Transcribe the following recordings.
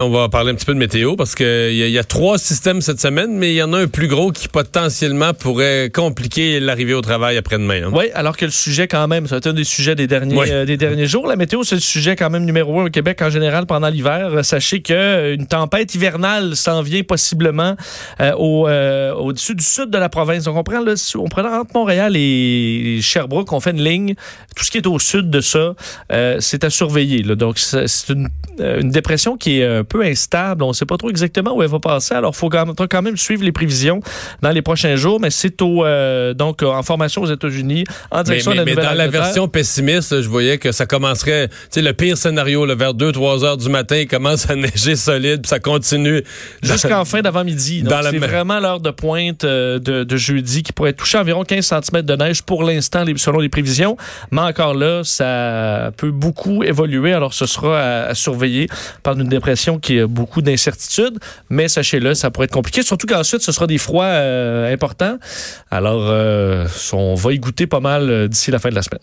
On va parler un petit peu de météo parce qu'il y, y, a trois systèmes cette semaine, mais il y en a un plus gros qui potentiellement pourrait compliquer l'arrivée au travail après-demain. Hein. Oui, alors que le sujet quand même, c'est un des sujets des derniers, oui. euh, des derniers jours. La météo, c'est le sujet quand même numéro un au Québec en général pendant l'hiver. Sachez qu'une tempête hivernale s'en vient possiblement euh, au, euh, au-dessus du sud de la province. Donc on prend, le, on prend entre Montréal et Sherbrooke, on fait une ligne. Tout ce qui est au sud de ça, euh, c'est à surveiller. Là. Donc c'est une, une dépression qui est peu instable. On ne sait pas trop exactement où elle va passer. Alors, il faut quand même suivre les prévisions dans les prochains jours. Mais c'est au euh, donc en formation aux États-Unis en direction mais, mais, de la Mais dans la version pessimiste, je voyais que ça commencerait, tu sais, le pire scénario, là, vers 2-3 heures du matin, il commence à neiger solide, puis ça continue. Jusqu'en fin d'avant-midi. Donc, c'est vraiment l'heure de pointe euh, de, de, jeudi qui pourrait toucher environ 15 cm de neige pour l'instant, selon les prévisions. Mais encore là, ça peut beaucoup évoluer. Alors, ce sera à, à surveiller par une dépression a beaucoup d'incertitudes, mais sachez-le, ça pourrait être compliqué, surtout qu'ensuite, ce sera des froids euh, importants. Alors, euh, on va y goûter pas mal euh, d'ici la fin de la semaine.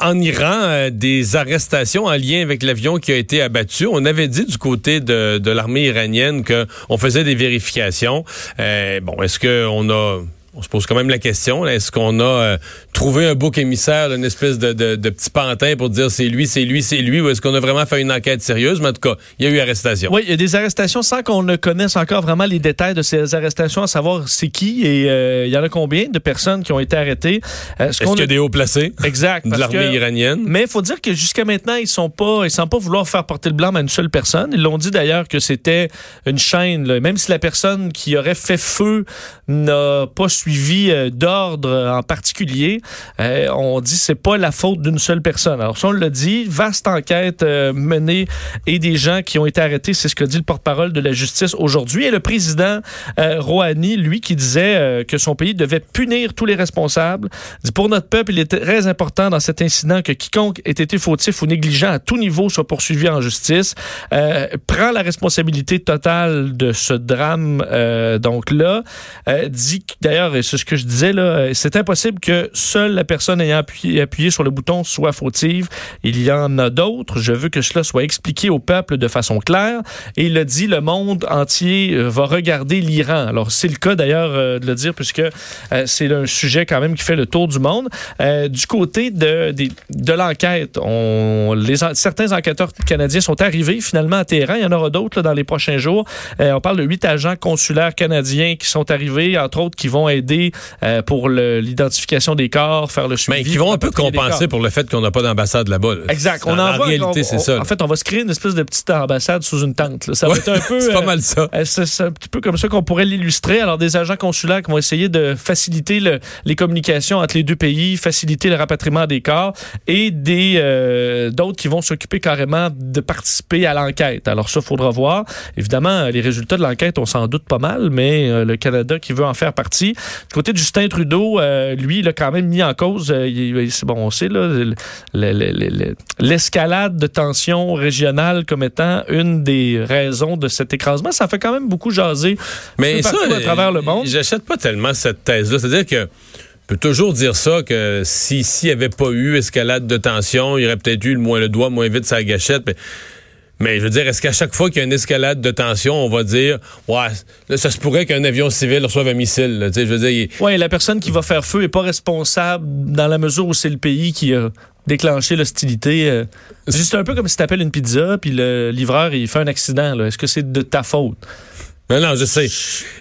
En Iran, des arrestations en lien avec l'avion qui a été abattu. On avait dit du côté de l'armée iranienne qu'on faisait des vérifications. bon, est-ce qu'on a on se pose quand même la question, est-ce qu'on a euh, trouvé un bouc émissaire, une espèce de, de, de, petit pantin pour dire c'est lui, c'est lui, c'est lui, ou est-ce qu'on a vraiment fait une enquête sérieuse? Mais en tout cas, il y a eu arrestation. Oui, il y a des arrestations sans qu'on ne connaisse encore vraiment les détails de ces arrestations, à savoir c'est qui et euh, il y en a combien de personnes qui ont été arrêtées. Euh, est-ce qu'il y a des hauts placés exact, de l'armée iranienne? Mais il faut dire que jusqu'à maintenant, ils sont pas, ils semblent pas vouloir faire porter le blanc à une seule personne. Ils l'ont dit d'ailleurs que c'était une chaîne, là. même si la personne qui aurait fait feu n'a pas suivi euh, d'ordre en particulier. Euh, on dit c'est pas la faute d'une seule personne. Alors ça on l'a dit, vaste enquête euh, menée et des gens qui ont été arrêtés, c'est ce que dit le porte-parole de la justice aujourd'hui et le président Rouhani, lui qui disait que son pays devait punir tous les responsables. Dit pour notre peuple, il est très important dans cet incident que quiconque ait été fautif ou négligent à tout niveau soit poursuivi en justice. Prend la responsabilité totale de ce drame donc là dit d'ailleurs et c'est ce que je disais là, c'est impossible que seule la personne ayant appuyé, sur le bouton soit fautive. Il y en a d'autres. Je veux que cela soit expliqué au peuple de façon claire. Et il a dit, le monde entier va regarder l'Iran. Alors, c'est le cas d'ailleurs euh, de le dire, puisque euh, c'est un sujet quand même qui fait le tour du monde. Euh, du côté de, l'enquête, certains enquêteurs canadiens sont arrivés finalement à Téhéran. Il y en aura d'autres dans les prochains jours. on parle de huit agents consulaires canadiens qui sont arrivés, entre autres, qui vont aider pour l'identification des corps, faire le suivi. Mais qui vont un peu compenser pour le fait qu'on n'a pas d'ambassade là-bas. Là. Exact. On en, en, en réalité, c'est ça. En fait, on va se créer une espèce de petite ambassade sous une tente. Là. Ça va être un peu. c'est pas mal ça. Euh, c'est un petit peu comme ça qu'on pourrait l'illustrer. Alors, des agents consulaires qui vont essayer de faciliter le, les communications entre les deux pays, faciliter le rapatriement des corps, et des euh, d'autres qui vont s'occuper carrément de participer à l'enquête. Alors, ça, faudra voir. Évidemment, les résultats de l'enquête, on s'en doute pas mal, mais euh, le Canada qui veut en faire partie. Du côté de Justin Trudeau, euh, lui, il a quand même mis en cause, c'est bon, on sait, l'escalade de tensions régionales comme étant une des raisons de cet écrasement. Ça fait quand même beaucoup jaser Mais ça, à travers le monde. J'achète pas tellement cette thèse-là. C'est-à-dire que on peut toujours dire ça, que si s'il n'y avait pas eu escalade de tension, il y aurait peut-être eu le, moins, le doigt moins vite sa gâchette. Mais mais je veux dire, est-ce qu'à chaque fois qu'il y a une escalade de tension, on va dire, ouais, là, ça se pourrait qu'un avion civil reçoive un missile. Là, je veux dire, il... Oui, la personne qui va faire feu n'est pas responsable dans la mesure où c'est le pays qui a déclenché l'hostilité. C'est juste un peu comme si tu appelles une pizza, puis le livreur, il fait un accident. Est-ce que c'est de ta faute? Non, non, je sais.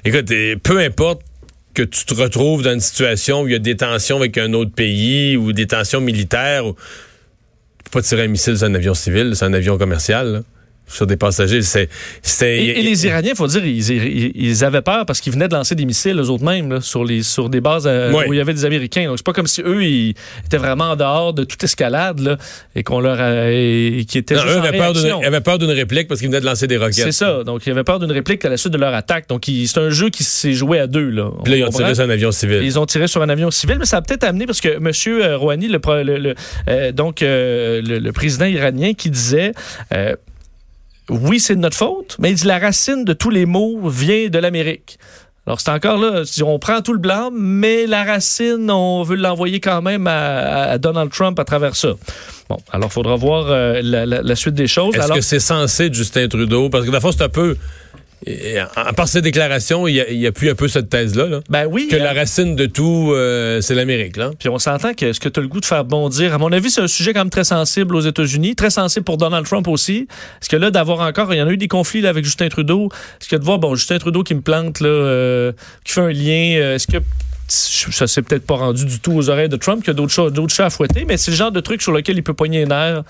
Écoute, peu importe que tu te retrouves dans une situation où il y a des tensions avec un autre pays ou des tensions militaires, ou pas tirer un missile sur un avion civil, c'est un avion commercial. Sur des passagers. C'est, et, et, les Iraniens, il faut dire, ils, ils, ils, avaient peur parce qu'ils venaient de lancer des missiles eux autres mêmes là, sur, les, sur des bases euh, où il y avait des Américains. Donc c'est pas comme si eux, ils étaient vraiment en dehors de toute escalade là, et qu'on leur a, et, qui étaient non, eux avaient peur, d'une, avaient peur d'une réplique parce qu'ils venaient de lancer des roquettes. C'est ça. Donc ils avaient peur d'une réplique à la suite de leur attaque. Donc c'est un jeu qui s'est joué à deux là. Puis là ils ont tiré sur un avion civil. Ils ont tiré sur un avion civil, mais ça a peut-être amené parce que Monsieur euh, Rouhani, le, le, le euh, donc le, le, président iranien, qui disait euh, oui, c'est de notre faute, mais il dit la racine de tous les maux vient de l'Amérique. Alors, c'est encore là, on prend tout le blanc, mais la racine, on veut l'envoyer quand même à, Donald Trump à travers ça. Bon, alors, il faudra voir euh, la, suite des choses. Est-ce que c'est censé Justin Trudeau? Parce que, la c'est un peu à part ces déclarations, il y, a, plus un peu cette thèse-là. Ben oui. Que la racine de tout, euh, c'est l'Amérique. Là. Puis on s'entend que ce que tu as le goût de faire bondir, à mon avis, c'est un sujet quand même très sensible aux États-Unis, très sensible pour Donald Trump aussi. Est-ce que là, d'avoir encore, il y en a eu des conflits avec Justin Trudeau. Est-ce que de voir, bon, Justin Trudeau qui me plante, là, euh, qui fait un lien, euh, est-ce que ça s'est peut-être pas rendu du tout aux oreilles de Trump, qu'il y a d'autres choses, d'autres chats à fouetter, mais c'est le genre de truc sur lequel il peut poigner un air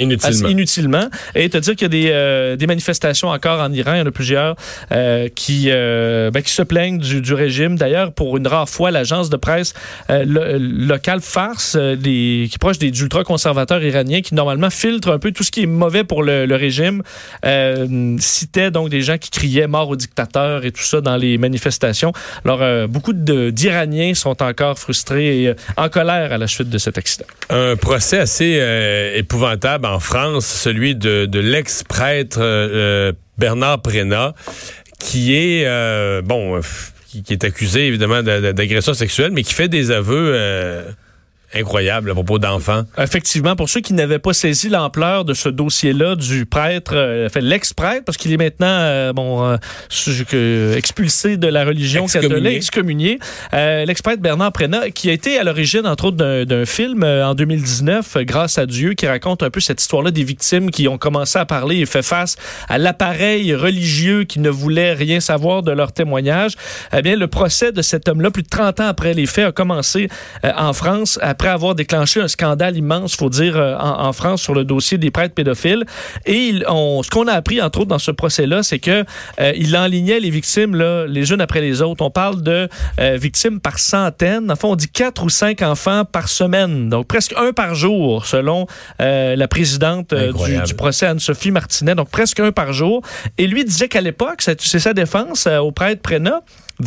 Inutilement. inutilement. Et te dire qu'il y a des, euh, des, manifestations encore en Iran, il y en a plusieurs euh, qui, euh, ben, qui se plaignent du, du régime. D'ailleurs, pour une rare fois, l'agence de presse locale Farce, des, qui est proche des ultra-conservateurs iraniens, qui normalement filtre un peu tout ce qui est mauvais pour le, le régime, citait donc des gens qui criaient mort au dictateur et tout ça dans les manifestations. Alors, beaucoup d'Iraniens sont encore frustrés et en colère à la suite de cet accident. Un procès assez épouvantable en France, celui de, l'ex-prêtre euh, Bernard Prénat, qui est, euh, bon, qui, est accusé évidemment d'agression sexuelle, mais qui fait des aveux euh, incroyable à propos d'enfants. Effectivement, pour ceux qui n'avaient pas saisi l'ampleur de ce dossier-là du prêtre, euh, fait l'ex-prêtre, parce qu'il est maintenant euh, bon euh, expulsé de la religion catholique, excommunié. Euh, l'ex-prêtre Bernard Prenat, qui a été à l'origine entre autres d'un film en 2019, grâce à Dieu, qui raconte un peu cette histoire-là des victimes qui ont commencé à parler et fait face à l'appareil religieux qui ne voulait rien savoir de leur témoignage. Eh bien, le procès de cet homme-là, plus de 30 ans après les faits, a commencé en France à après avoir déclenché un scandale immense, faut dire, euh, en, France sur le dossier des prêtres pédophiles. Et on, ce qu'on a appris, entre autres, dans ce procès-là, c'est que euh, il enlignait les victimes là, les unes après les autres. On parle de euh, victimes par centaines. Enfin, on dit quatre ou cinq enfants par semaine. Donc, presque un par jour, selon la présidente du, procès, Anne-Sophie Martinet. Donc, presque un par jour. Et lui disait qu'à l'époque, c'est sa défense au prêtre Prénat,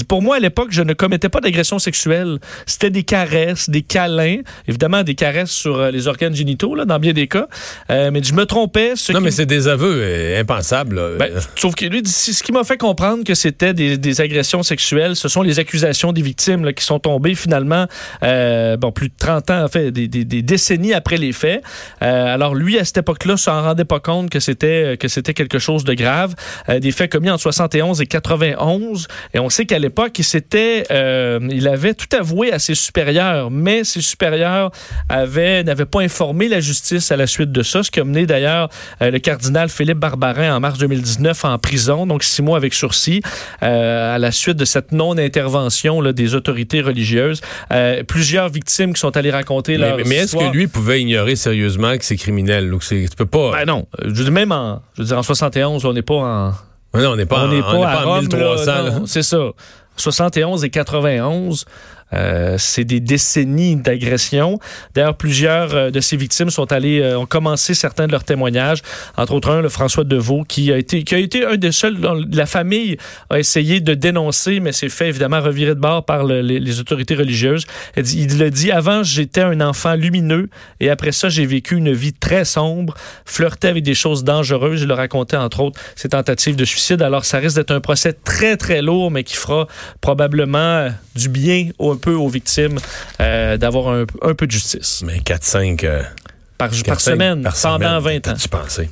pour moi, à l'époque, je ne commettais pas d'agression sexuelle. C'était des caresses, des câlins, évidemment des caresses sur euh, les organes génitaux, là, dans bien des cas. Euh, mais je me trompais. non, mais c'est des aveux euh, impensables. Ben, sauf que lui, ce qui m'a fait comprendre que c'était des, agressions sexuelles, ce sont les accusations des victimes là, qui sont tombées finalement, bon, plus de 30 ans, en fait, des, des décennies après les faits. alors lui, à cette époque-là, s'en rendait pas compte que c'était que c'était quelque chose de grave. des faits commis en 71 et 91. Et on sait qu'à l'époque, il s'était, euh, il avait tout avoué à ses supérieurs, mais ses supérieurs avaient, n'avaient pas informé la justice à la suite de ça, ce qui a mené d'ailleurs euh, le cardinal Philippe Barbarin en mars 2019 en prison, donc six mois avec sursis, euh, à la suite de cette non-intervention des autorités religieuses. plusieurs victimes qui sont allées raconter leur Mais, mais est-ce que lui pouvait ignorer sérieusement que c'est criminel? Tu peux pas... Ben non. Je dis même en, je veux dire, en 71, on n'est pas en non, on n'est pas, on en, pas, en 1300. C'est ça. 71 et 91, euh, c'est des décennies d'agression. D'ailleurs, plusieurs euh, de ces victimes sont allées, euh, ont commencé certains de leurs témoignages. Entre autres, un, le François Deveau, qui a été, qui a été un des seuls dont la famille a essayé de dénoncer, mais s'est fait évidemment revirer de bord par les, autorités religieuses. Il, dit, le dit avant, j'étais un enfant lumineux et après ça, j'ai vécu une vie très sombre, flirté avec des choses dangereuses. Il le racontait entre autres ses tentatives de suicide. Alors, ça risque d'être un procès très très lourd, mais qui fera probablement du bien au peu aux victimes euh, d'avoir un, peu de justice. Mais 4-5 euh, par, par, semaine, pendant 20 ans. Tu pensais?